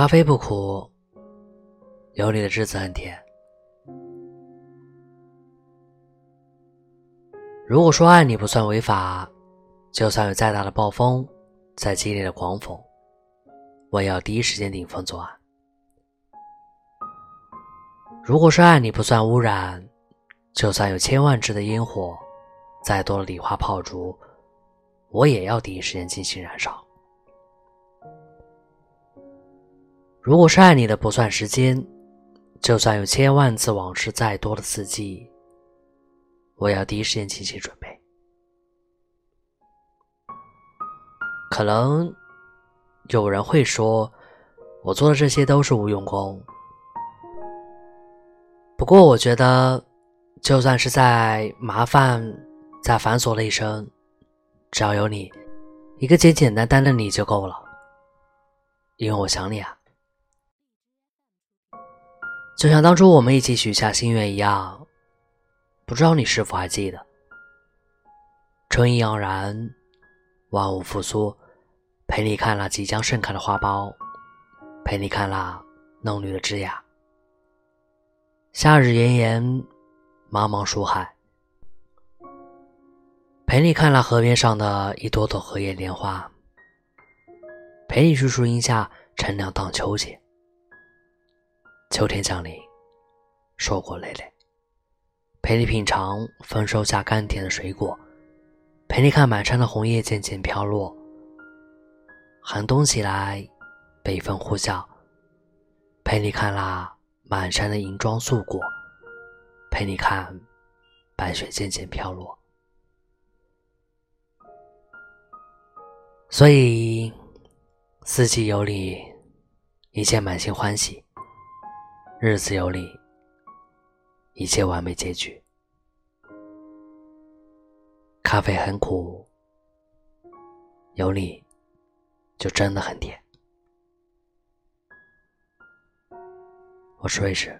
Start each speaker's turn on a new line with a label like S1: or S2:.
S1: 咖啡不苦，有你的日子很甜。如果说爱你不算违法，就算有再大的暴风，再激烈的狂风，我也要第一时间顶风作案。如果说爱你不算污染，就算有千万只的烟火，再多的礼花炮竹，我也要第一时间进行燃烧。如果是爱你的不算时间，就算有千万次往事再多的刺激，我要第一时间进行准备。可能有人会说，我做的这些都是无用功。不过我觉得，就算是再麻烦、再繁琐的一生，只要有你，一个简简单单的你就够了，因为我想你啊。就像当初我们一起许下心愿一样，不知道你是否还记得？春意盎然，万物复苏，陪你看了即将盛开的花苞，陪你看了嫩绿的枝桠。夏日炎炎，茫茫树海，陪你看了河边上的一朵朵荷叶莲花，陪你去树荫下乘凉荡秋千。秋天降临，硕果累累，陪你品尝丰收下甘甜的水果，陪你看满山的红叶渐渐飘落。寒冬袭来，北风呼啸，陪你看啦满山的银装素裹，陪你看白雪渐渐飘落。所以，四季有你，一切满心欢喜。日子有你，一切完美结局。咖啡很苦，有你就真的很甜。我是瑞士，